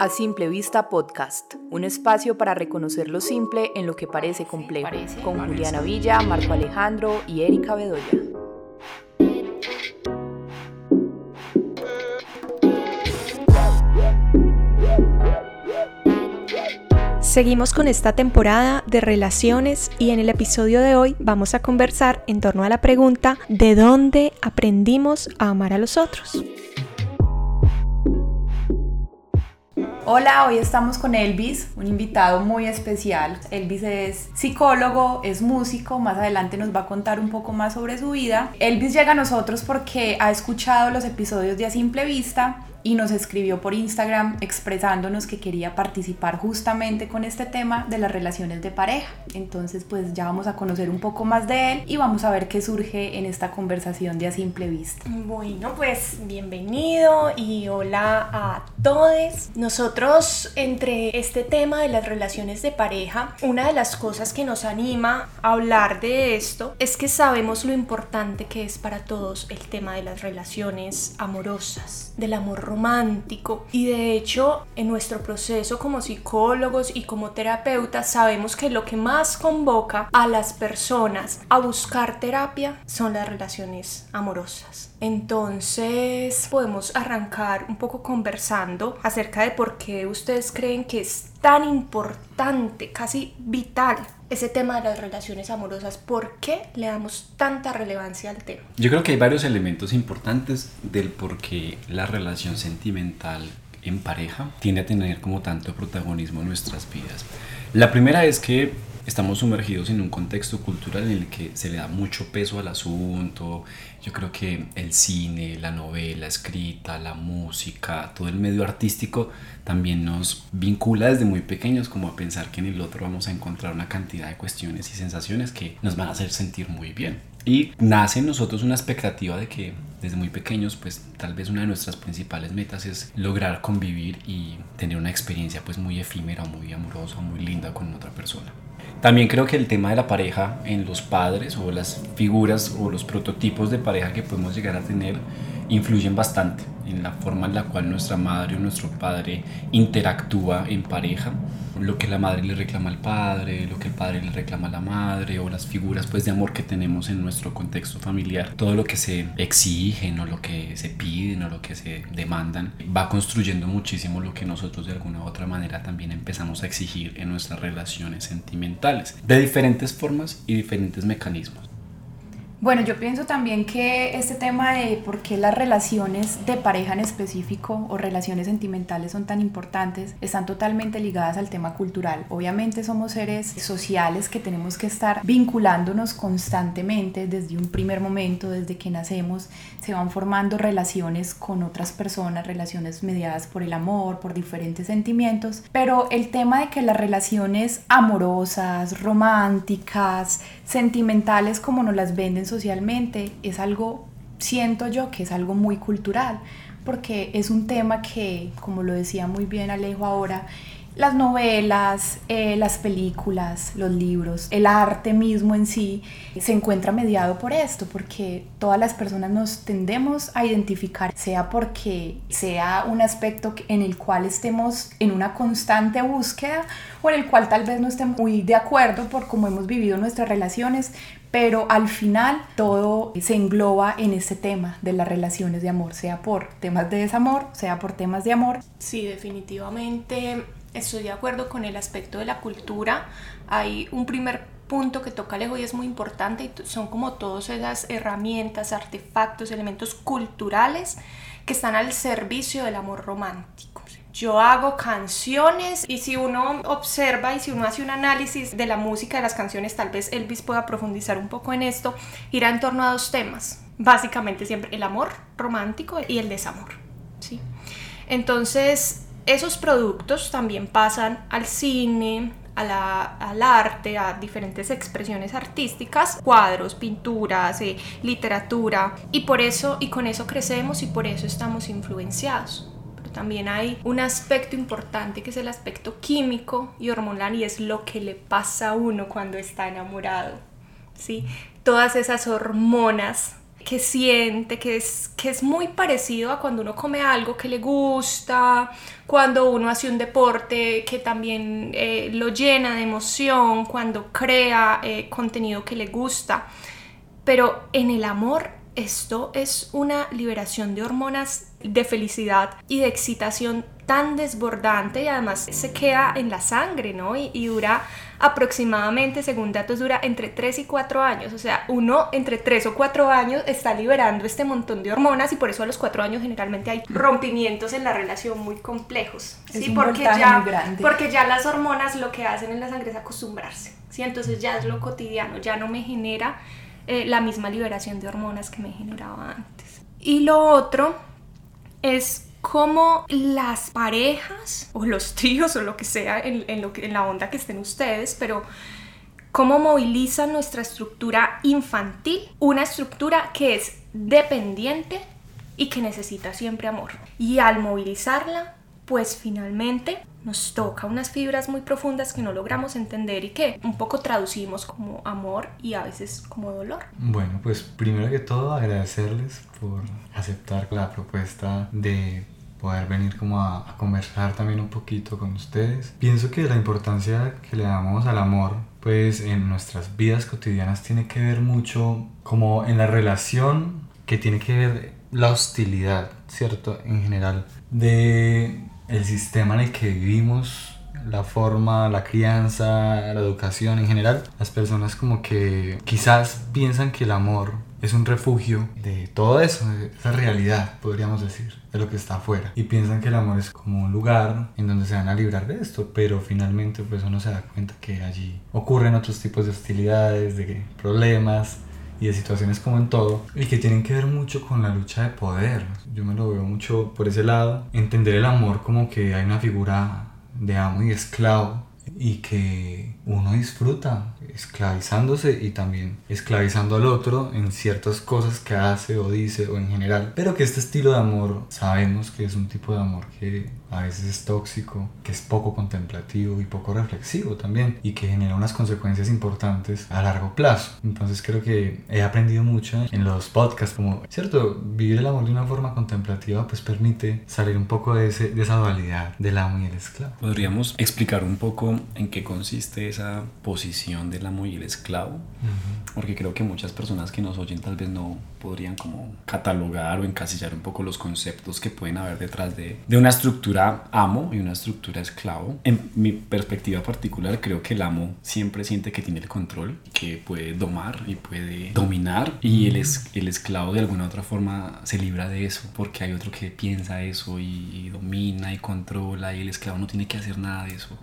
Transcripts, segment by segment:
A Simple Vista Podcast, un espacio para reconocer lo simple en lo que parece complejo, con Juliana Villa, Marco Alejandro y Erika Bedoya. Seguimos con esta temporada de relaciones y en el episodio de hoy vamos a conversar en torno a la pregunta ¿de dónde aprendimos a amar a los otros? Hola, hoy estamos con Elvis, un invitado muy especial. Elvis es psicólogo, es músico, más adelante nos va a contar un poco más sobre su vida. Elvis llega a nosotros porque ha escuchado los episodios de A Simple Vista y nos escribió por Instagram expresándonos que quería participar justamente con este tema de las relaciones de pareja. Entonces pues ya vamos a conocer un poco más de él y vamos a ver qué surge en esta conversación de a simple vista. Bueno pues bienvenido y hola a todos. Nosotros entre este tema de las relaciones de pareja, una de las cosas que nos anima a hablar de esto es que sabemos lo importante que es para todos el tema de las relaciones amorosas, del amor romántico. Y de hecho, en nuestro proceso como psicólogos y como terapeutas, sabemos que lo que más convoca a las personas a buscar terapia son las relaciones amorosas. Entonces, podemos arrancar un poco conversando acerca de por qué ustedes creen que es tan importante, casi vital, ese tema de las relaciones amorosas. ¿Por qué le damos tanta relevancia al tema? Yo creo que hay varios elementos importantes del por qué la relación sentimental en pareja tiende a tener como tanto protagonismo en nuestras vidas. La primera es que estamos sumergidos en un contexto cultural en el que se le da mucho peso al asunto. Yo creo que el cine, la novela escrita, la música, todo el medio artístico también nos vincula desde muy pequeños como a pensar que en el otro vamos a encontrar una cantidad de cuestiones y sensaciones que nos van a hacer sentir muy bien. Y nace en nosotros una expectativa de que desde muy pequeños pues tal vez una de nuestras principales metas es lograr convivir y tener una experiencia pues muy efímera, muy amorosa, muy linda con otra persona. También creo que el tema de la pareja en los padres o las figuras o los prototipos de pareja que podemos llegar a tener influyen bastante en la forma en la cual nuestra madre o nuestro padre interactúa en pareja, lo que la madre le reclama al padre, lo que el padre le reclama a la madre o las figuras pues de amor que tenemos en nuestro contexto familiar, todo lo que se exigen o lo que se piden o lo que se demandan va construyendo muchísimo lo que nosotros de alguna u otra manera también empezamos a exigir en nuestras relaciones sentimentales de diferentes formas y diferentes mecanismos. Bueno, yo pienso también que este tema de por qué las relaciones de pareja en específico o relaciones sentimentales son tan importantes están totalmente ligadas al tema cultural. Obviamente somos seres sociales que tenemos que estar vinculándonos constantemente desde un primer momento, desde que nacemos, se van formando relaciones con otras personas, relaciones mediadas por el amor, por diferentes sentimientos, pero el tema de que las relaciones amorosas, románticas, sentimentales como nos las venden socialmente es algo, siento yo que es algo muy cultural, porque es un tema que, como lo decía muy bien Alejo ahora, las novelas, eh, las películas, los libros, el arte mismo en sí se encuentra mediado por esto, porque todas las personas nos tendemos a identificar, sea porque sea un aspecto en el cual estemos en una constante búsqueda o en el cual tal vez no estemos muy de acuerdo por cómo hemos vivido nuestras relaciones, pero al final todo se engloba en ese tema de las relaciones de amor, sea por temas de desamor, sea por temas de amor. Sí, definitivamente estoy de acuerdo con el aspecto de la cultura. Hay un primer punto que toca Alejo y es muy importante y son como todas esas herramientas, artefactos, elementos culturales que están al servicio del amor romántico. Yo hago canciones y si uno observa y si uno hace un análisis de la música de las canciones, tal vez Elvis pueda profundizar un poco en esto, irá en torno a dos temas. Básicamente siempre el amor romántico y el desamor. ¿sí? Entonces, esos productos también pasan al cine, al arte, a diferentes expresiones artísticas, cuadros, pinturas, eh, literatura, y por eso, y con eso crecemos y por eso estamos influenciados. Pero también hay un aspecto importante que es el aspecto químico y hormonal y es lo que le pasa a uno cuando está enamorado. ¿sí? Todas esas hormonas que siente, que es, que es muy parecido a cuando uno come algo que le gusta, cuando uno hace un deporte que también eh, lo llena de emoción, cuando crea eh, contenido que le gusta. Pero en el amor esto es una liberación de hormonas de felicidad y de excitación tan desbordante y además se queda en la sangre, ¿no? Y, dura aproximadamente, según datos, dura entre 3 y 4 años. O sea, uno entre 3 o 4 años está liberando este montón de hormonas y por eso a los 4 años generalmente hay rompimientos en la relación muy complejos. ¿sí? porque, ya, porque ya las hormonas lo que hacen en la sangre es acostumbrarse. ¿sí? Entonces ya es lo cotidiano, ya no me genera eh, la misma liberación de hormonas que me generaba antes. Y lo otro es cómo las parejas o los tíos o lo que sea en, lo que, en la onda que estén ustedes, pero cómo movilizan nuestra estructura infantil, una estructura que es dependiente y que necesita siempre amor. Y al movilizarla, pues finalmente nos toca unas fibras muy profundas que no logramos entender y que un poco traducimos como amor y a veces como dolor. Bueno, pues primero que todo agradecerles por aceptar la propuesta de poder venir como a, conversar también un poquito con ustedes. Pienso que la importancia que le damos al amor pues en nuestras vidas cotidianas tiene que ver mucho como en la relación que tiene que ver la hostilidad, ¿cierto? En general de el sistema en el que vivimos, la forma, la crianza, la educación en general, las personas como que quizás piensan que el amor es un refugio de todo eso, de esa realidad, podríamos decir, de lo que está afuera. Y piensan que el amor es como un lugar en donde se van a librar de esto, pero finalmente pues uno se da cuenta que allí ocurren otros tipos de hostilidades, de problemas, y de situaciones como en todo y que tienen que ver mucho con la lucha de poder. Yo me lo veo mucho por ese lado. Entender el amor como que hay una figura de amo y esclavo y que uno disfruta esclavizándose y también esclavizando al otro en ciertas cosas que hace o dice o en general. Pero que este estilo de amor sabemos que es un tipo de amor que a veces es tóxico, que es poco contemplativo y poco reflexivo también y que genera unas consecuencias importantes a largo plazo. Entonces creo que he aprendido mucho en los podcasts como, cierto, vivir el amor de una forma contemplativa pues permite salir un poco de, ese, de esa dualidad del amo y el esclavo. ¿Podríamos explicar un poco en qué consiste esa posición del amo y el esclavo? Porque creo que muchas personas que nos oyen tal vez no podrían como catalogar o encasillar un poco los conceptos que pueden haber detrás de, de una estructura amo y una estructura esclavo. En mi perspectiva particular creo que el amo siempre siente que tiene el control, que puede domar y puede dominar y el, es, el esclavo de alguna otra forma se libra de eso porque hay otro que piensa eso y, domina y controla y el esclavo no tiene que hacer nada de eso.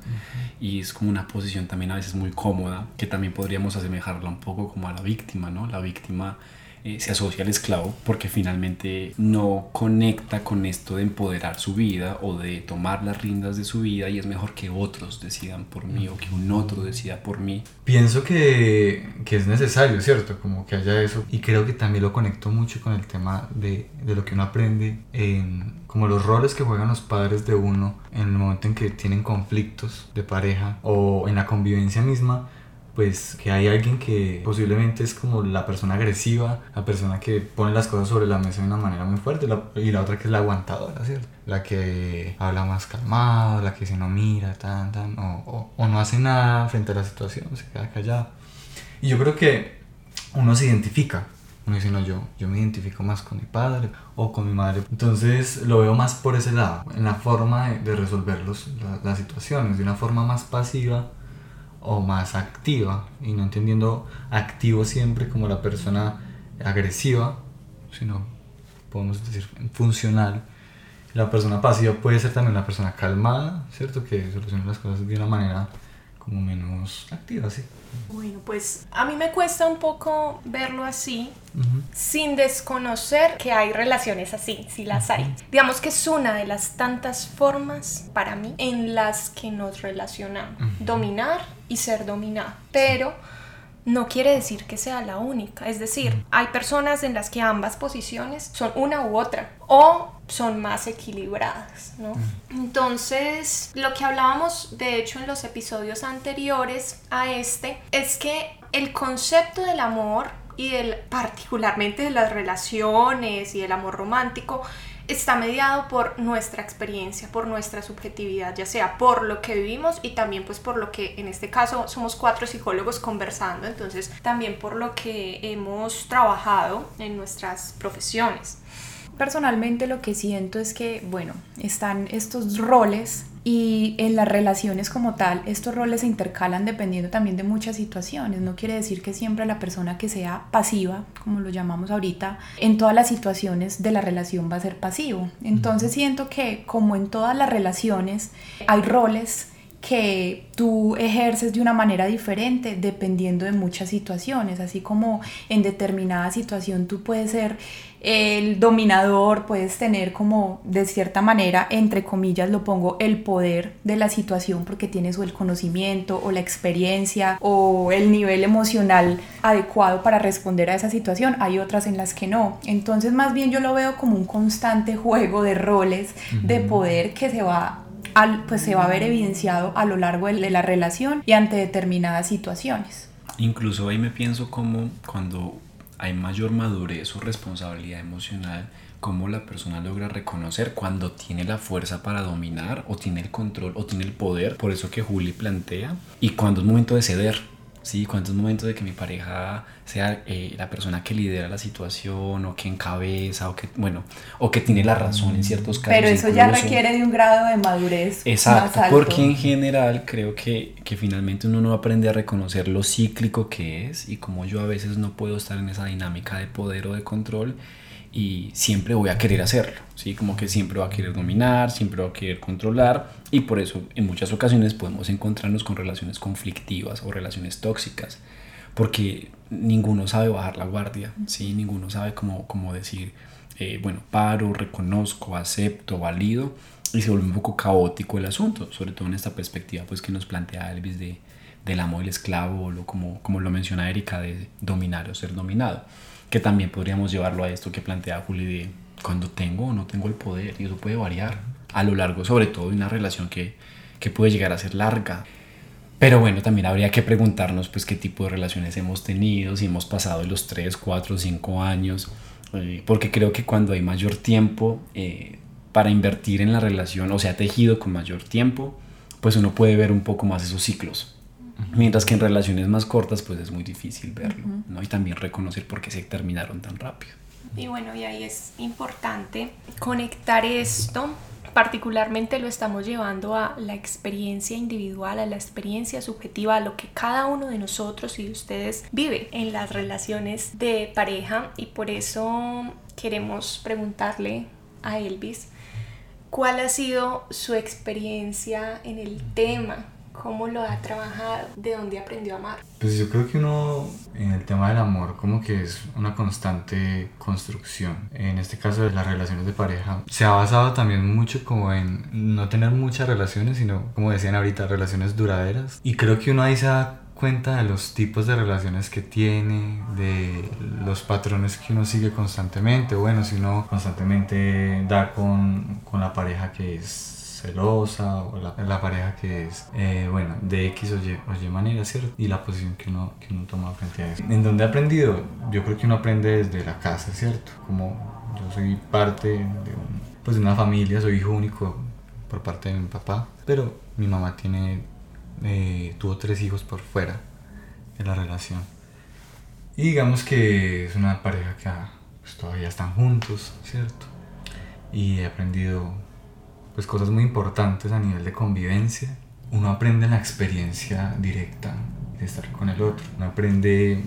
Y es como una posición también a veces muy cómoda que también podríamos asemejarla un poco como a la víctima, ¿no? La víctima eh, se asocia al esclavo porque finalmente no conecta con esto de empoderar su vida o de tomar las riendas de su vida y es mejor que otros decidan por mí o que un otro decida por mí. Pienso que, que es necesario, ¿cierto? Como que haya eso y creo que también lo conecto mucho con el tema de, de lo que uno aprende en como los roles que juegan los padres de uno en el momento en que tienen conflictos de pareja o en la convivencia misma pues que hay alguien que posiblemente es como la persona agresiva, la persona que pone las cosas sobre la mesa de una manera muy fuerte y la otra que es la aguantadora, ¿cierto? La que habla más calmado, la que se no mira, tan, tan, o, o, no hace nada frente a la situación, se queda callado. Y yo creo que uno se identifica, uno dice, no, yo, yo me identifico más con mi padre o con mi madre. Entonces lo veo más por ese lado, en la forma de, resolver los, las situaciones, de una forma más pasiva o más activa y no entendiendo activo siempre como la persona agresiva, sino podemos decir funcional. La persona pasiva puede ser también una persona calmada, ¿cierto? Que soluciona las cosas de una manera como menos activa, sí. Bueno, pues a mí me cuesta un poco verlo así, sin desconocer que hay relaciones así, si las hay. Digamos que es una de las tantas formas para mí en las que nos relacionamos. Dominar y ser dominado. Pero no quiere decir que sea la única. Es decir, hay personas en las que ambas posiciones son una u otra o son más equilibradas, ¿no? Entonces, lo que hablábamos de hecho en los episodios anteriores a este es que el concepto del amor y del, particularmente de las relaciones y el amor romántico está mediado por nuestra experiencia, por nuestra subjetividad, ya sea por lo que vivimos y también pues por lo que en este caso somos cuatro psicólogos conversando, entonces también por lo que hemos trabajado en nuestras profesiones. Personalmente lo que siento es que, bueno, están estos roles y en las relaciones como tal, estos roles se intercalan dependiendo también de muchas situaciones. No quiere decir que siempre la persona que sea pasiva, como lo llamamos ahorita, en todas las situaciones de la relación va a ser pasivo. Entonces siento que como en todas las relaciones hay roles que tú ejerces de una manera diferente dependiendo de muchas situaciones, así como en determinada situación tú puedes ser el dominador, puedes tener como de cierta manera, entre comillas lo pongo, el poder de la situación porque tienes o el conocimiento o la experiencia o el nivel emocional adecuado para responder a esa situación, hay otras en las que no. Entonces más bien yo lo veo como un constante juego de roles, de poder que se va pues se va a ver evidenciado a lo largo de la relación y ante determinadas situaciones. Incluso ahí me pienso como cuando hay mayor madurez o responsabilidad emocional, cómo la persona logra reconocer cuando tiene la fuerza para dominar o tiene el control o tiene el poder, por eso que Juli plantea, y cuando es momento de ceder ¿sí? Cuando es momento de que mi pareja sea eh, la persona que lidera la situación o que encabeza o que, bueno, o que tiene la razón en ciertos casos. Pero eso ya requiere de un grado de madurez. Exacto, porque en general creo que, que finalmente uno no aprende a reconocer lo cíclico que es y como yo a veces no puedo estar en esa dinámica de poder o de control y siempre voy a querer hacerlo, ¿sí? Como que siempre va a querer dominar, siempre va a querer controlar y por eso en muchas ocasiones podemos encontrarnos con relaciones conflictivas o relaciones tóxicas, porque ninguno sabe bajar la guardia, ¿sí? Ninguno sabe cómo, cómo decir, eh, bueno, paro, reconozco, acepto, valido y se vuelve un poco caótico el asunto, sobre todo en esta perspectiva pues que nos plantea Elvis de, del amo del esclavo, o como, como lo menciona Erika, de dominar o ser dominado que también podríamos llevarlo a esto que plantea Juli de cuando tengo o no tengo el poder y eso puede variar a lo largo sobre todo de una relación que, que puede llegar a ser larga. Pero bueno, también habría que preguntarnos pues qué tipo de relaciones hemos tenido, si hemos pasado los 3, 4, 5 años, eh, porque creo que cuando hay mayor tiempo eh, para invertir en la relación o sea tejido con mayor tiempo, pues uno puede ver un poco más esos ciclos. Mientras que en relaciones más cortas pues es muy difícil verlo, ¿no? Y también reconocer por qué se terminaron tan rápido. Y bueno, y ahí es importante conectar esto, particularmente lo estamos llevando a la experiencia individual, a la experiencia subjetiva, a lo que cada uno de nosotros y ustedes vive en las relaciones de pareja. Y por eso queremos preguntarle a Elvis cuál ha sido su experiencia en el tema cómo lo ha trabajado, de dónde aprendió a amar. Pues yo creo que uno en el tema del amor como que es una constante construcción. En este caso de las relaciones de pareja se ha basado también mucho como en no tener muchas relaciones, sino como decían ahorita, relaciones duraderas. Y creo que uno ahí se da cuenta de los tipos de relaciones que tiene, de los patrones que uno sigue constantemente. Bueno, si uno constantemente da con, con la pareja que es celosa o la, pareja que es, eh, bueno, de X o y, o y, manera, ¿cierto? Y la posición que uno, que uno toma frente a eso. ¿En donde he aprendido? Yo creo que uno aprende desde la casa, ¿cierto? Como yo soy parte de, pues de una familia, soy hijo único por parte de mi papá, pero mi mamá tiene, eh, tuvo tres hijos por fuera de la relación. Y digamos que es una pareja que ah, pues, todavía están juntos, ¿cierto? Y he aprendido pues cosas muy importantes a nivel de convivencia. Uno aprende la experiencia directa de estar con el otro. Uno aprende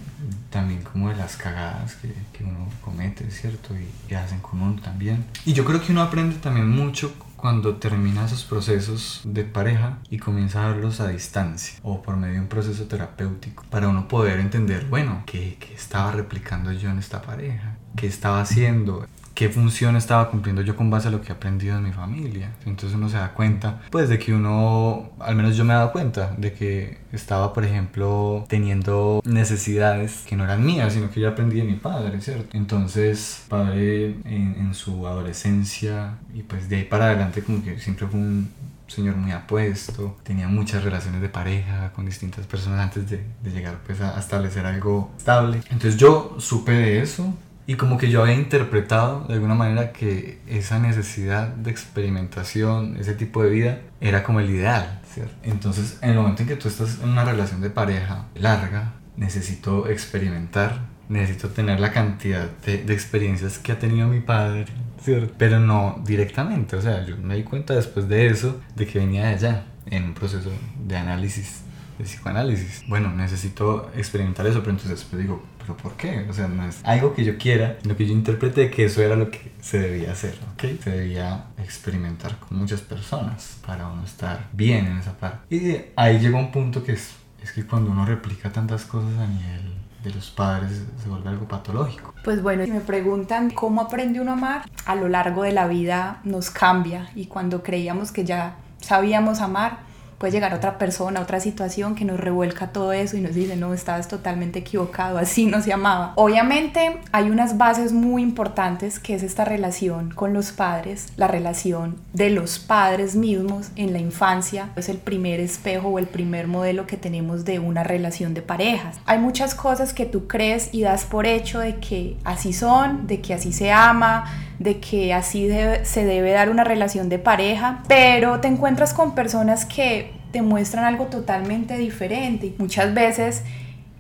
también como de las cagadas que, que uno comete, ¿cierto? Y que hacen con uno también. Y yo creo que uno aprende también mucho cuando termina esos procesos de pareja y comienza a verlos a distancia o por medio de un proceso terapéutico para uno poder entender, bueno, ¿qué, qué estaba replicando yo en esta pareja? ¿Qué estaba haciendo? Qué función estaba cumpliendo yo con base a lo que he aprendido en mi familia. Entonces uno se da cuenta, pues de que uno, al menos yo me he dado cuenta, de que estaba, por ejemplo, teniendo necesidades que no eran mías, sino que yo aprendí de mi padre, ¿cierto? Entonces, padre en, su adolescencia y pues de ahí para adelante como que siempre fue un señor muy apuesto, tenía muchas relaciones de pareja con distintas personas antes de, de llegar pues a, a establecer algo estable. Entonces yo supe de eso y como que yo había interpretado de alguna manera que esa necesidad de experimentación, ese tipo de vida, era como el ideal, ¿cierto? Entonces, en el momento en que tú estás en una relación de pareja larga, necesito experimentar, necesito tener la cantidad de, de experiencias que ha tenido mi padre, ¿cierto? Pero no directamente, o sea, yo me di cuenta después de eso, de que venía de allá, en un proceso de análisis de psicoanálisis. Bueno, necesito experimentar eso, pero entonces después digo, ¿pero por qué? O sea, no es algo que yo quiera, sino que yo interpreté que eso era lo que se debía hacer, ¿ok? Se debía experimentar con muchas personas para uno estar bien en esa parte. Y ahí llegó un punto que es, es que cuando uno replica tantas cosas a nivel de los padres se vuelve algo patológico. Pues bueno, si me preguntan cómo aprende uno a amar, a lo largo de la vida nos cambia y cuando creíamos que ya sabíamos amar, puede llegar otra persona, otra situación que nos revuelca todo eso y nos dice, no, estabas totalmente equivocado, así no se amaba. Obviamente hay unas bases muy importantes que es esta relación con los padres, la relación de los padres mismos en la infancia, es el primer espejo o el primer modelo que tenemos de una relación de parejas. Hay muchas cosas que tú crees y das por hecho de que así son, de que así se ama, de que así se debe dar una relación de pareja, pero te encuentras con personas que te muestran algo totalmente diferente y muchas veces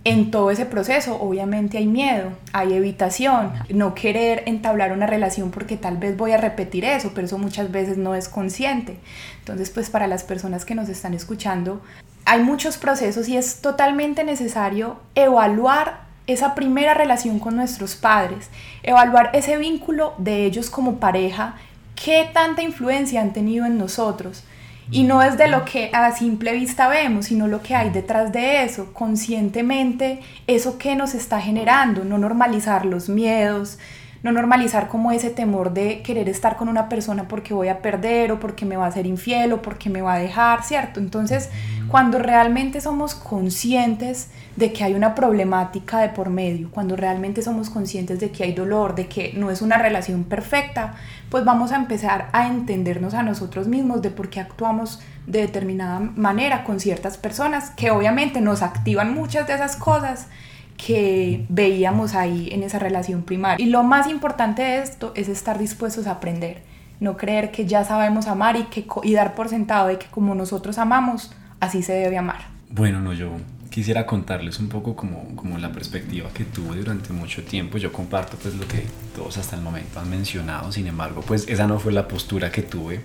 en todo ese proceso obviamente hay miedo, hay evitación, no querer entablar una relación porque tal vez voy a repetir eso, pero eso muchas veces no es consciente. Entonces pues para las personas que nos están escuchando hay muchos procesos y es totalmente necesario evaluar esa primera relación con nuestros padres, evaluar ese vínculo de ellos como pareja, qué tanta influencia han tenido en nosotros. Y no es de lo que a simple vista vemos, sino lo que hay detrás de eso, conscientemente, eso que nos está generando, no normalizar los miedos, no normalizar como ese temor de querer estar con una persona porque voy a perder o porque me va a ser infiel o porque me va a dejar, ¿cierto? Entonces, cuando realmente somos conscientes de que hay una problemática de por medio, cuando realmente somos conscientes de que hay dolor, de que no es una relación perfecta, pues vamos a empezar a entendernos a nosotros mismos de por qué actuamos de determinada manera con ciertas personas que obviamente nos activan muchas de esas cosas que veíamos ahí en esa relación primaria. Y lo más importante de esto es estar dispuestos a aprender, no creer que ya sabemos amar y, que, y dar por sentado de que como nosotros amamos, así se debe amar. Bueno, no, yo quisiera contarles un poco como, como la perspectiva que tuve durante mucho tiempo. Yo comparto pues lo que todos hasta el momento han mencionado, sin embargo, pues esa no fue la postura que tuve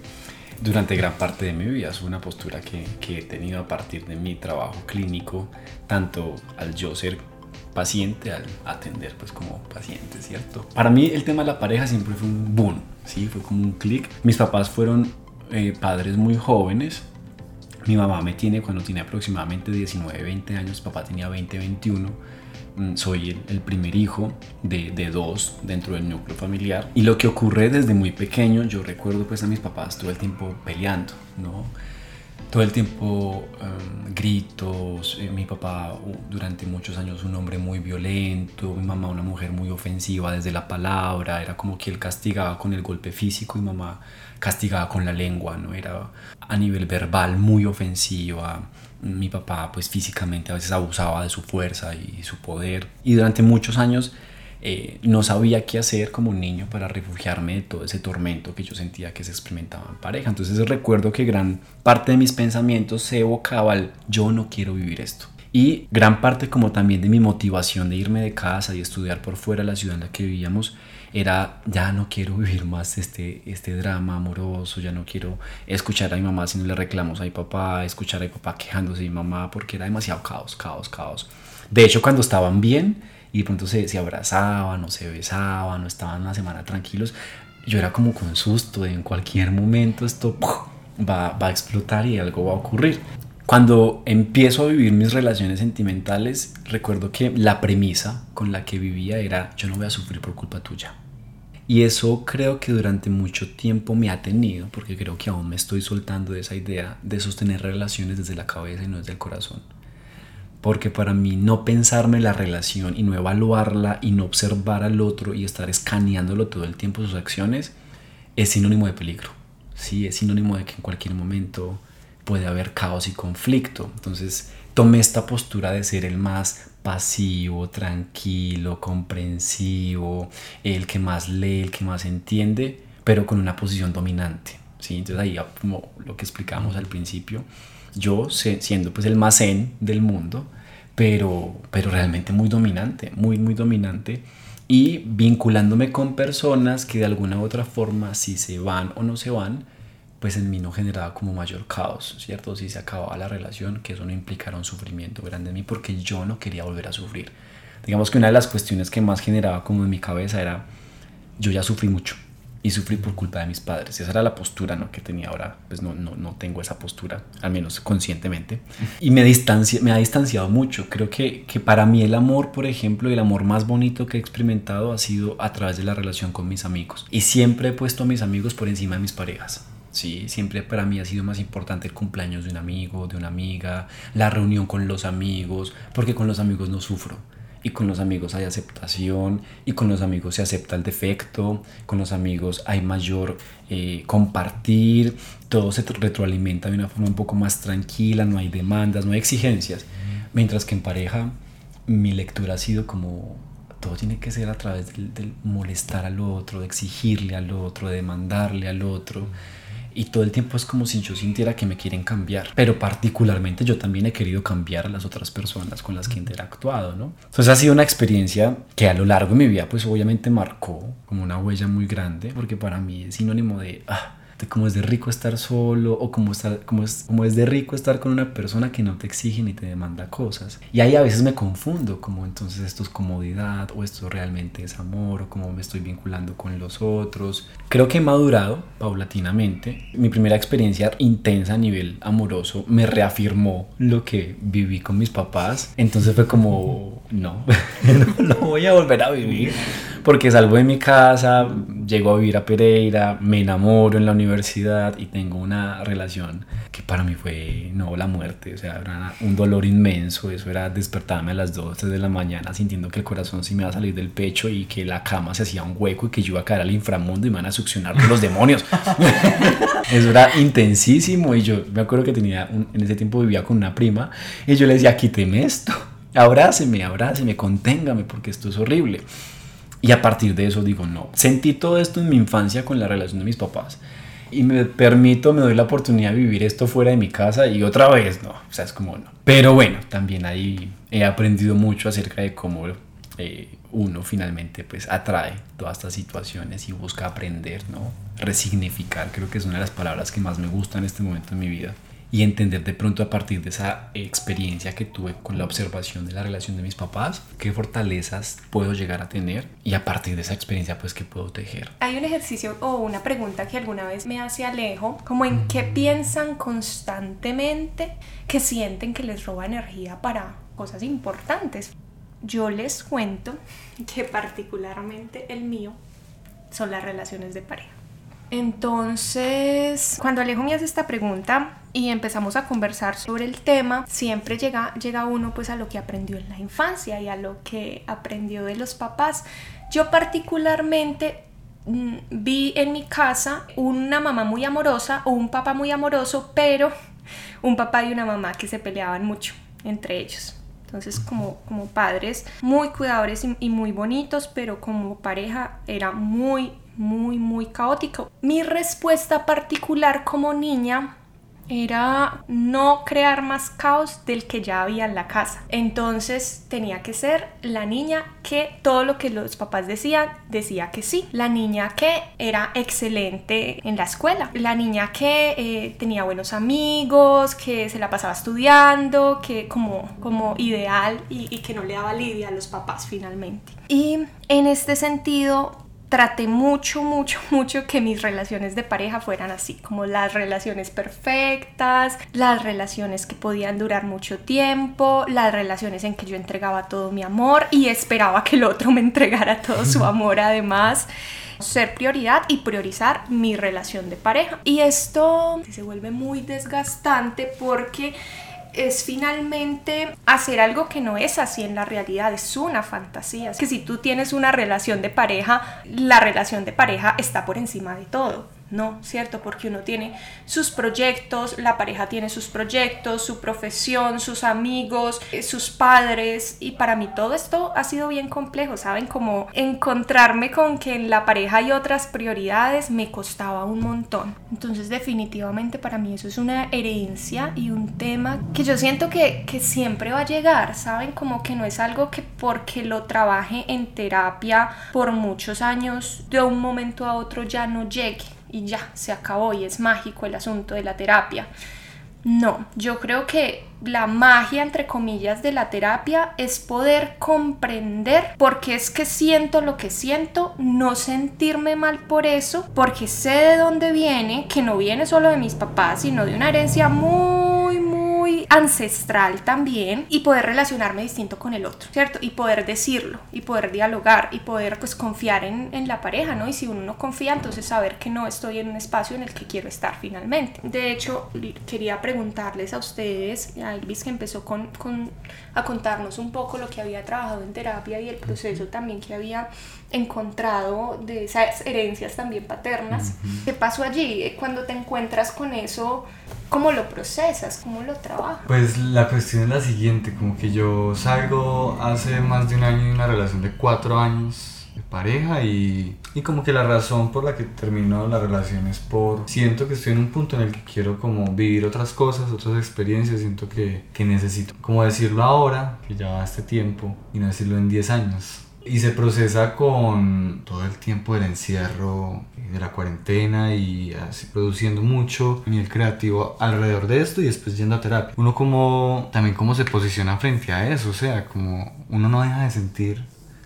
durante gran parte de mi vida. Es una postura que, que he tenido a partir de mi trabajo clínico, tanto al yo ser paciente al atender pues como paciente, ¿cierto? Para mí el tema de la pareja siempre fue un boom, ¿sí? Fue como un clic. Mis papás fueron eh, padres muy jóvenes. Mi mamá me tiene cuando tiene aproximadamente 19, 20 años, papá tenía 20, 21. Mm, soy el, el primer hijo de, de, dos dentro del núcleo familiar. Y lo que ocurre desde muy pequeño, yo recuerdo pues a mis papás todo el tiempo peleando, ¿no? Todo el tiempo um, gritos, eh, mi papá durante muchos años un hombre muy violento, mi mamá una mujer muy ofensiva desde la palabra, era como que él castigaba con el golpe físico y mamá castigaba con la lengua, ¿no? Era a nivel verbal muy ofensiva, mi papá pues físicamente a veces abusaba de su fuerza y su poder y durante muchos años eh, no sabía qué hacer como un niño para refugiarme de todo ese tormento que yo sentía que se experimentaba en pareja. Entonces recuerdo que gran parte de mis pensamientos se evocaba al yo no quiero vivir esto. Y gran parte como también de mi motivación de irme de casa y estudiar por fuera de la ciudad en la que vivíamos era ya no quiero vivir más este, este drama amoroso, ya no quiero escuchar a mi mamá si no le reclamos a mi papá, escuchar a mi papá quejándose de mi mamá porque era demasiado caos, caos, caos. De hecho, cuando estaban bien, y de pronto se, se abrazaban o se besaban o estaban una semana tranquilos, yo era como con susto de en cualquier momento esto va, va a explotar y algo va a ocurrir. Cuando empiezo a vivir mis relaciones sentimentales, recuerdo que la premisa con la que vivía era yo no voy a sufrir por culpa tuya. Y eso creo que durante mucho tiempo me ha tenido, porque creo que aún me estoy soltando de esa idea de sostener relaciones desde la cabeza y no desde el corazón porque para mí no pensarme la relación y no evaluarla y no observar al otro y estar escaneándolo todo el tiempo sus acciones es sinónimo de peligro. ¿sí? Es sinónimo de que en cualquier momento puede haber caos y conflicto. Entonces tomé esta postura de ser el más pasivo, tranquilo, comprensivo, el que más lee, el que más entiende, pero con una posición dominante. ¿sí? Entonces ahí, como lo que explicamos al principio, yo siendo pues el más zen del mundo, pero, pero realmente muy dominante, muy, muy dominante y vinculándome con personas que de alguna u otra forma, si se van o no se van, pues en mí no generaba como mayor caos, ¿cierto? Si se acababa la relación, que eso no implicara un sufrimiento grande en mí porque yo no quería volver a sufrir. Digamos que una de las cuestiones que más generaba como en mi cabeza era, yo ya sufrí mucho, y sufrí por culpa de mis padres. Esa era la postura ¿no? que tenía ahora. Pues no, no, no tengo esa postura, al menos conscientemente. Y me, distancia, me ha distanciado mucho. Creo que, que para mí el amor, por ejemplo, el amor más bonito que he experimentado ha sido a través de la relación con mis amigos. Y siempre he puesto a mis amigos por encima de mis parejas. Sí, siempre para mí ha sido más importante el cumpleaños de un amigo, de una amiga, la reunión con los amigos, porque con los amigos no sufro y con los amigos hay aceptación y con los amigos se acepta el defecto, con los amigos hay mayor eh, compartir, todo se retroalimenta de una forma un poco más tranquila, no hay demandas, no hay exigencias, mientras que en pareja mi lectura ha sido como todo tiene que ser a través del molestar al otro, de exigirle al otro, de demandarle al otro y todo el tiempo es como si yo sintiera que me quieren cambiar. Pero particularmente yo también he querido cambiar a las otras personas con las que he interactuado, ¿no? Entonces ha sido una experiencia que a lo largo de mi vida pues obviamente marcó como una huella muy grande porque para mí es sinónimo de... Ah, de cómo es de rico estar solo o cómo, estar, cómo, es, cómo es de rico estar con una persona que no te exige ni te demanda cosas. Y ahí a veces me confundo, como entonces esto es comodidad o esto realmente es amor o cómo me estoy vinculando con los otros. Creo que he madurado paulatinamente. Mi primera experiencia intensa a nivel amoroso me reafirmó lo que viví con mis papás. Entonces fue como, no, no voy a volver a vivir porque salgo de mi casa, llego a vivir a Pereira, me enamoro en la universidad y tengo una relación que para mí fue, no, la muerte, o sea, era un dolor inmenso, eso era despertarme a las 2, 3 de la mañana sintiendo que el corazón se me iba a salir del pecho y que la cama se hacía un hueco y que yo iba a caer al inframundo y me iban a succionar los demonios. eso era intensísimo y yo me acuerdo que tenía, en ese tiempo vivía con una prima y yo le decía, quíteme esto, abráceme, abráceme, conténgame porque esto es horrible. Y a partir de eso digo, no, sentí todo esto en mi infancia con la relación de mis papás. Y me permito, me doy la oportunidad de vivir esto fuera de mi casa y otra vez no, o sea, es como no. Pero bueno, también ahí he aprendido mucho acerca de cómo eh, uno finalmente pues atrae todas estas situaciones y busca aprender, ¿no? Resignificar, creo que es una de las palabras que más me gusta en este momento de mi vida y entender de pronto a partir de esa experiencia que tuve con la observación de la relación de mis papás, qué fortalezas puedo llegar a tener y a partir de esa experiencia pues qué puedo tejer. Hay un ejercicio o una pregunta que alguna vez me hace Alejo, como en qué piensan constantemente que sienten que les roba energía para cosas importantes. Yo les cuento que particularmente el mío son las relaciones de pareja. Entonces, cuando Alejo me hace esta pregunta y empezamos a conversar sobre el tema, siempre llega, llega uno pues a lo que aprendió en la infancia y a lo que aprendió de los papás. Yo particularmente mm, vi en mi casa una mamá muy amorosa o un papá muy amoroso, pero un papá y una mamá que se peleaban mucho entre ellos. Entonces, como, como padres muy cuidadores y, y muy bonitos, pero como pareja era muy, muy, muy caótico. Mi respuesta particular como niña era no crear más caos del que ya había en la casa. Entonces tenía que ser la niña que todo lo que los papás decían, decía que sí. La niña que era excelente en la escuela. La niña que eh, tenía buenos amigos, que se la pasaba estudiando, que como, como ideal y, y que no le daba lidia a los papás finalmente. Y en este sentido traté mucho, mucho, mucho que mis relaciones de pareja fueran así, como las relaciones perfectas, las relaciones que podían durar mucho tiempo, las relaciones en que yo entregaba todo mi amor y esperaba que el otro me entregara todo su amor además ser prioridad y priorizar mi relación de pareja. Y esto se vuelve muy desgastante porque es finalmente hacer algo que no es así en la realidad, es una fantasía. Es que si tú tienes una relación de pareja, la relación de pareja está por encima de todo. No, ¿cierto? Porque uno tiene sus proyectos, la pareja tiene sus proyectos, su profesión, sus amigos, eh, sus padres y para mí todo esto ha sido bien complejo, ¿saben? Como encontrarme con que en la pareja hay otras prioridades me costaba un montón. Entonces definitivamente para mí eso es una herencia y un tema que yo siento que, que siempre va a llegar, ¿saben? Como que no es algo que porque lo trabaje en terapia por muchos años de un momento a otro ya no llegue y ya, se acabó y es mágico el asunto de la terapia. No, yo creo que la magia, entre comillas, de la terapia es poder comprender por qué es que siento lo que siento, no sentirme mal por eso, porque sé de dónde viene, que no viene solo de mis papás, sino de una herencia muy, ancestral también y poder relacionarme distinto con el otro, ¿cierto? Y poder decirlo y poder dialogar y poder pues confiar en, en la pareja, ¿no? Y si uno no confía, entonces saber que no estoy en un espacio en el que quiero estar finalmente. De hecho, quería preguntarles a ustedes, a Elvis que empezó con, con, a contarnos un poco lo que había trabajado en terapia y el proceso también que había encontrado de esas herencias también paternas. ¿Qué pasó allí? Cuando te encuentras con eso, ¿cómo lo procesas? ¿Cómo lo trabajas? Pues la cuestión es la siguiente, como que yo salgo hace más de un año en una relación de cuatro años de pareja y, y como que la razón por la que termino la relación es por siento que estoy en un punto en el que quiero como vivir otras cosas, otras experiencias, siento que, que necesito como decirlo ahora, que ya va este tiempo y no decirlo en 10 años y se procesa con todo el tiempo del encierro, de la cuarentena y así produciendo mucho nivel creativo alrededor de esto y después yendo a terapia. Uno como también cómo se posiciona frente a eso, o sea, como uno no deja de sentir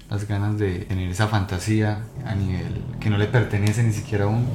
las ganas de tener esa fantasía a nivel que no le pertenece ni siquiera a uno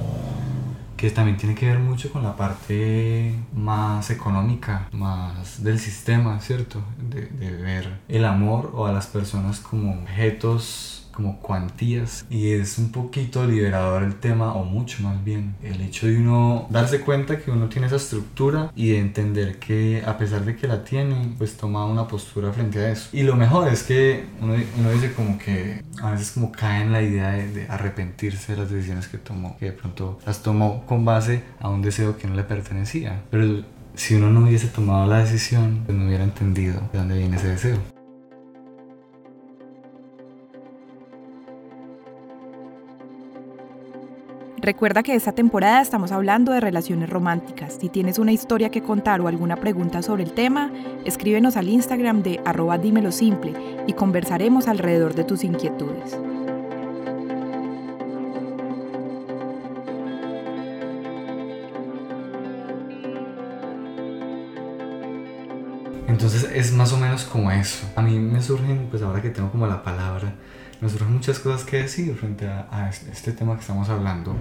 que también tiene que ver mucho con la parte más económica, más del sistema, ¿cierto? De, ver el amor o a las personas como objetos como cuantías y es un poquito liberador el tema o mucho más bien el hecho de uno darse cuenta que uno tiene esa estructura y de entender que a pesar de que la tiene pues toma una postura frente a eso. Y lo mejor es que uno, uno dice como que a veces como cae en la idea de, de, arrepentirse de las decisiones que tomó que de pronto las tomó con base a un deseo que no le pertenecía. Pero si uno no hubiese tomado la decisión pues no hubiera entendido de dónde viene ese deseo Recuerda que esta temporada estamos hablando de relaciones románticas. Si tienes una historia que contar o alguna pregunta sobre el tema, escríbenos al Instagram de arroba dímelo simple y conversaremos alrededor de tus inquietudes. Entonces es más o menos como eso. A mí me surgen, pues ahora que tengo como la palabra, me surgen muchas cosas que decir frente a, a, este tema que estamos hablando.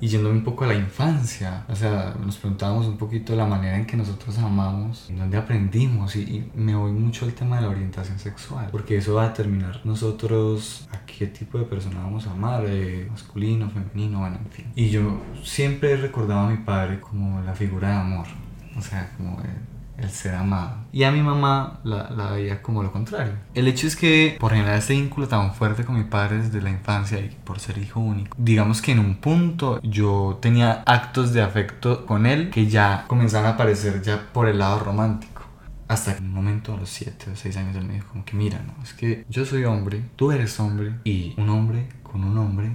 Y yendo un poco a la infancia, o sea, nos preguntábamos un poquito la manera en que nosotros amamos, en dónde aprendimos, y, y, me voy mucho al tema de la orientación sexual, porque eso va a determinar nosotros a qué tipo de persona vamos a amar, eh, masculino, femenino, bueno, en fin. Y yo siempre recordaba a mi padre como la figura de amor, o sea, como... El, el ser amado. Y a mi mamá la, la, veía como lo contrario. El hecho es que por generar este vínculo tan fuerte con mi padre desde la infancia y por ser hijo único, digamos que en un punto yo tenía actos de afecto con él que ya comenzaban a aparecer ya por el lado romántico. Hasta que un momento a los 7 o 6 años él me dijo como que mira, no, es que yo soy hombre, tú eres hombre y un hombre con un hombre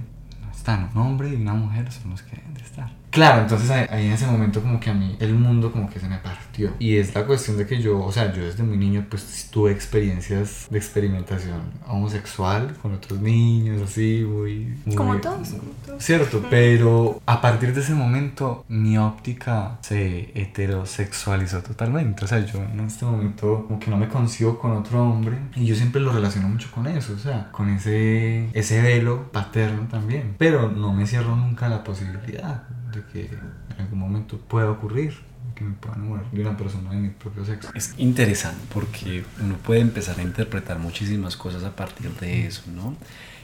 están. Un hombre y una mujer son los que deben de estar. Claro, entonces ahí en ese momento como que a mí el mundo como que se me partió. Y es la cuestión de que yo, o sea, yo desde muy niño pues tuve experiencias de experimentación homosexual con otros niños, así, muy... muy como, todos, Cierto, pero a partir de ese momento mi óptica se heterosexualizó totalmente. O sea, yo en este momento como que no me concibo con otro hombre y yo siempre lo relaciono mucho con eso, o sea, con ese, ese velo paterno también. Pero no me cierro nunca la posibilidad de que en algún momento pueda ocurrir que me pueda enamorar de una persona de mi propio sexo. Es interesante porque uno puede empezar a interpretar muchísimas cosas a partir de eso, ¿no?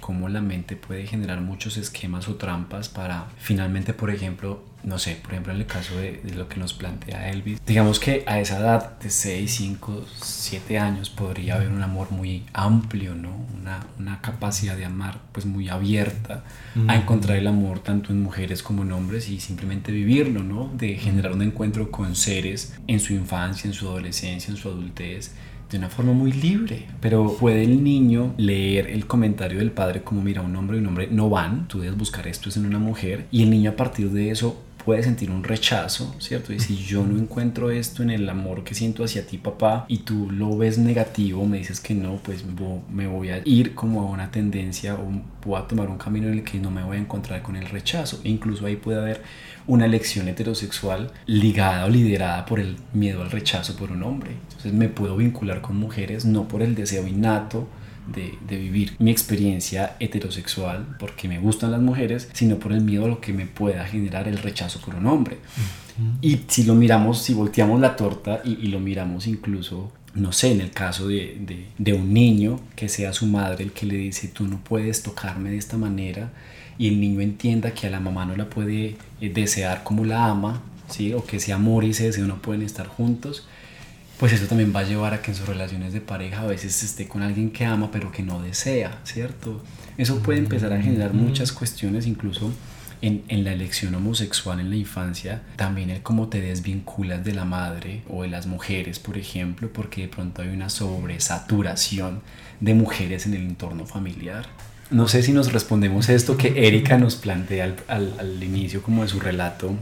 Cómo la mente puede generar muchos esquemas o trampas para finalmente, por ejemplo, no sé, por ejemplo en el caso de, lo que nos plantea Elvis, digamos que a esa edad de 6, 5, 7 años podría haber un amor muy amplio, ¿no? Una, una capacidad de amar pues muy abierta a encontrar el amor tanto en mujeres como en hombres y simplemente vivirlo, ¿no? De generar un encuentro con seres en su infancia, en su adolescencia, en su adultez de una forma muy libre. Pero puede el niño leer el comentario del padre como, mira, un hombre y un hombre no van, tú debes buscar esto es en una mujer, y el niño a partir de eso puede sentir un rechazo, ¿cierto? Y si yo no encuentro esto en el amor que siento hacia ti, papá, y tú lo ves negativo, me dices que no, pues me voy a ir como a una tendencia o voy a tomar un camino en el que no me voy a encontrar con el rechazo. E incluso ahí puede haber una elección heterosexual ligada o liderada por el miedo al rechazo por un hombre. Entonces me puedo vincular con mujeres no por el deseo innato, de, vivir mi experiencia heterosexual porque me gustan las mujeres, sino por el miedo a lo que me pueda generar el rechazo por un hombre. Y si lo miramos, si volteamos la torta y, lo miramos incluso no sé, en el caso de, de, de, un niño, que sea su madre el que le dice, tú no puedes tocarme de esta manera, y el niño entienda que a la mamá no la puede eh, desear como la ama, ¿sí? o que ese amor y ese deseo no pueden estar juntos, pues eso también va a llevar a que en sus relaciones de pareja a veces esté con alguien que ama pero que no desea, ¿cierto? Eso puede empezar a generar muchas cuestiones, incluso en, en, la elección homosexual en la infancia, también el cómo te desvinculas de la madre o de las mujeres, por ejemplo, porque de pronto hay una sobresaturación de mujeres en el entorno familiar. No sé si nos respondemos esto que Erika nos plantea al, al, al inicio como de su relato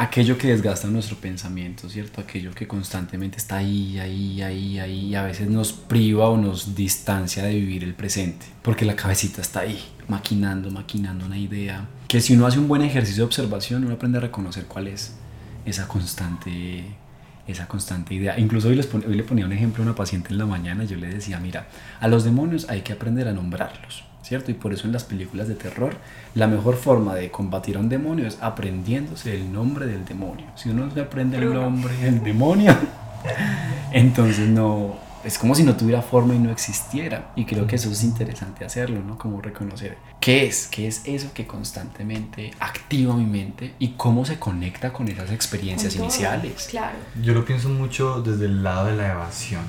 aquello que desgasta nuestro pensamiento, ¿cierto? Aquello que constantemente está ahí, ahí, ahí, ahí, y a veces nos priva o nos distancia de vivir el presente, porque la cabecita está ahí, maquinando, maquinando una idea, que si uno hace un buen ejercicio de observación, uno aprende a reconocer cuál es esa constante esa constante idea. Incluso hoy, les hoy le ponía un ejemplo a una paciente en la mañana, yo le decía, mira, a los demonios hay que aprender a nombrarlos. ¿Cierto? Y por eso en las películas de terror, la mejor forma de combatir a un demonio es aprendiéndose el nombre del demonio. Si uno no se aprende el nombre del demonio, entonces no, es como si no tuviera forma y no existiera. Y creo que eso es interesante hacerlo, ¿no? Como reconocer qué es, qué es eso que constantemente activa mi mente y cómo se conecta con esas experiencias iniciales. Claro. Yo lo pienso mucho desde el lado de la evasión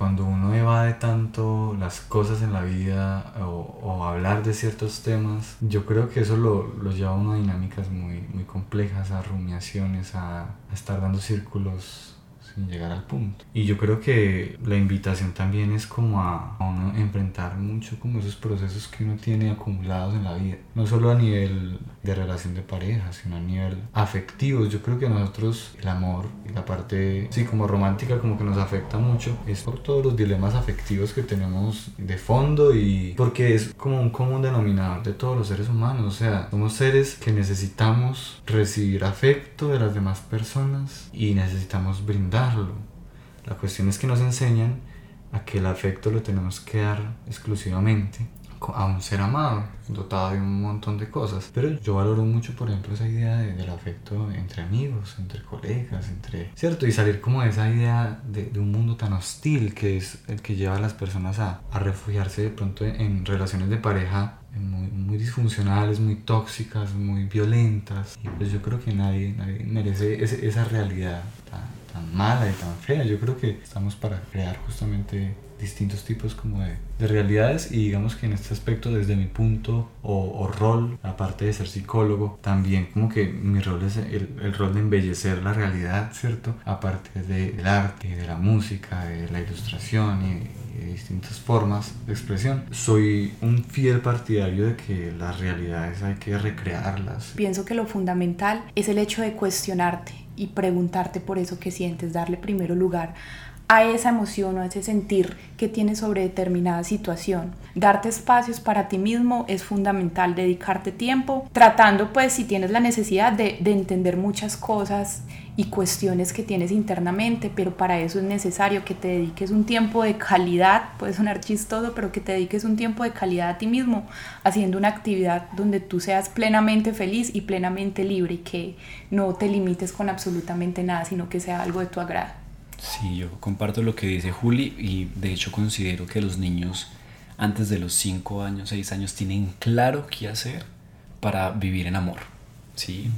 cuando uno evade tanto las cosas en la vida o, hablar de ciertos temas, yo creo que eso lo, lo, lleva a unas dinámicas muy, muy complejas, a rumiaciones, a, a estar dando círculos sin llegar al punto. Y yo creo que la invitación también es como a, uno enfrentar mucho como esos procesos que uno tiene acumulados en la vida. No solo a nivel de relación de pareja, sino a nivel afectivo. Yo creo que a nosotros el amor y la parte, sí, como romántica, como que nos afecta mucho. Es por todos los dilemas afectivos que tenemos de fondo y porque es como un común denominador de todos los seres humanos. O sea, somos seres que necesitamos recibir afecto de las demás personas y necesitamos brindar la cuestión es que nos enseñan a que el afecto lo tenemos que dar exclusivamente a un ser amado, dotado de un montón de cosas. Pero yo valoro mucho, por ejemplo, esa idea del afecto entre amigos, entre colegas, entre... ¿Cierto? Y salir como de esa idea de, un mundo tan hostil que es el que lleva a las personas a, a refugiarse de pronto en, relaciones de pareja muy, muy, disfuncionales, muy tóxicas, muy violentas. Y pues yo creo que nadie, nadie merece esa realidad tan mala y tan fea. Yo creo que estamos para crear justamente distintos tipos como de, de, realidades y digamos que en este aspecto desde mi punto o, rol, aparte de ser psicólogo, también como que mi rol es el, el rol de embellecer la realidad, ¿cierto? Aparte del arte, de la música, de la ilustración y, de distintas formas de expresión. Soy un fiel partidario de que las realidades hay que recrearlas. Pienso que lo fundamental es el hecho de cuestionarte y preguntarte por eso que sientes, darle primero lugar a esa emoción o a ese sentir que tienes sobre determinada situación. Darte espacios para ti mismo es fundamental, dedicarte tiempo, tratando pues si tienes la necesidad de, de entender muchas cosas y cuestiones que tienes internamente, pero para eso es necesario que te dediques un tiempo de calidad, puede sonar chistoso, pero que te dediques un tiempo de calidad a ti mismo, haciendo una actividad donde tú seas plenamente feliz y plenamente libre y que no te limites con absolutamente nada, sino que sea algo de tu agrado. Sí, yo comparto lo que dice Juli y de hecho considero que los niños antes de los 5 años, 6 años, tienen claro qué hacer para vivir en amor. ¿sí?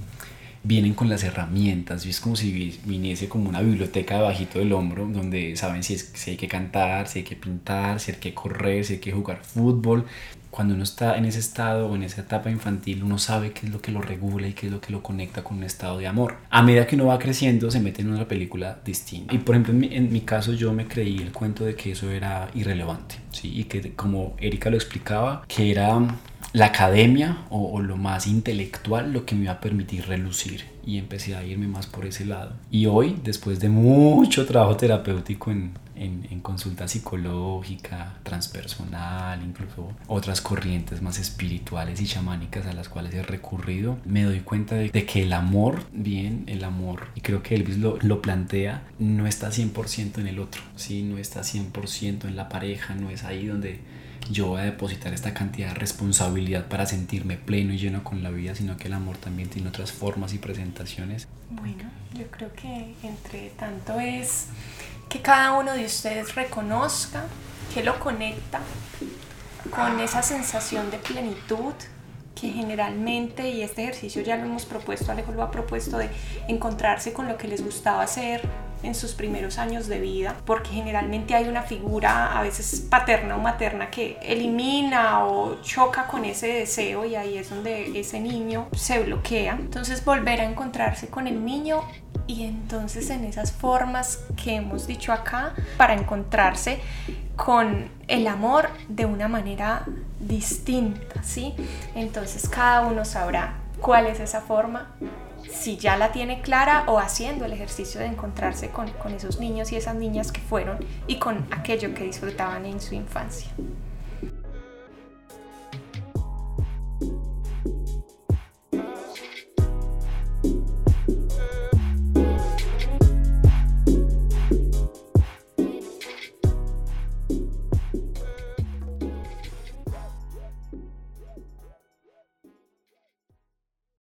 Vienen con las herramientas, es como si viniese como una biblioteca bajito del hombro, donde saben si, si hay que cantar, si hay que pintar, si hay que correr, si hay que jugar fútbol, cuando uno está en ese estado o en esa etapa infantil, uno sabe qué es lo que lo regula y qué es lo que lo conecta con un estado de amor. A medida que uno va creciendo, se mete en una película distinta. Y por ejemplo, en mi, caso, yo me creí el cuento de que eso era irrelevante, ¿sí? Y que, como Erika lo explicaba, que era la academia o, lo más intelectual lo que me iba a permitir relucir y empecé a irme más por ese lado. Y hoy, después de mucho trabajo terapéutico en, en, consulta psicológica, transpersonal, incluso otras corrientes más espirituales y chamánicas a las cuales he recurrido, me doy cuenta de, que el amor, bien, el amor, y creo que Elvis lo, lo plantea, no está 100% en el otro, ¿sí? no está 100% en la pareja, no es ahí donde yo voy a depositar esta cantidad de responsabilidad para sentirme pleno y lleno con la vida, sino que el amor también tiene otras formas y presentaciones. Bueno, yo creo que entre tanto es que cada uno de ustedes reconozca que lo conecta con esa sensación de plenitud que generalmente, y este ejercicio ya lo hemos propuesto, Alejo lo ha propuesto, de encontrarse con lo que les gustaba hacer en sus primeros años de vida, porque generalmente hay una figura a veces paterna o materna que elimina o choca con ese deseo y ahí es donde ese niño se bloquea. Entonces volver a encontrarse con el niño y entonces en esas formas que hemos dicho acá para encontrarse con el amor de una manera distinta, ¿sí? Entonces cada uno sabrá cuál es esa forma, si ya la tiene clara o haciendo el ejercicio de encontrarse con, con esos niños y esas niñas que fueron y con aquello que disfrutaban en su infancia.